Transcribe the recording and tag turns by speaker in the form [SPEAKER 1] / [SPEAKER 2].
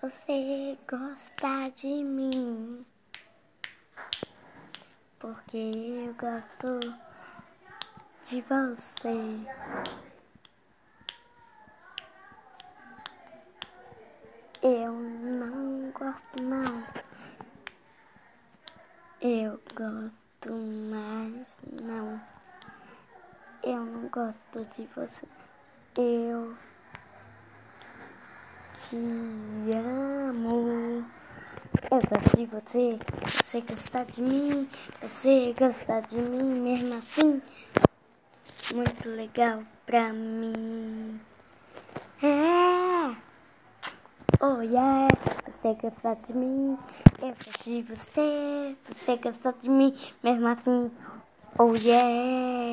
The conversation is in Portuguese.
[SPEAKER 1] você gosta de mim. Porque eu gosto de você. Eu não gosto não. Eu gosto mais não. Eu não gosto de você. Eu te amo. Eu gosto de você. Você gosta de mim. Você gosta de mim mesmo assim. Muito legal pra mim. É. Oh yeah. Você gosta de mim. Eu gosto de você. Você gosta de mim mesmo assim. Oh yeah.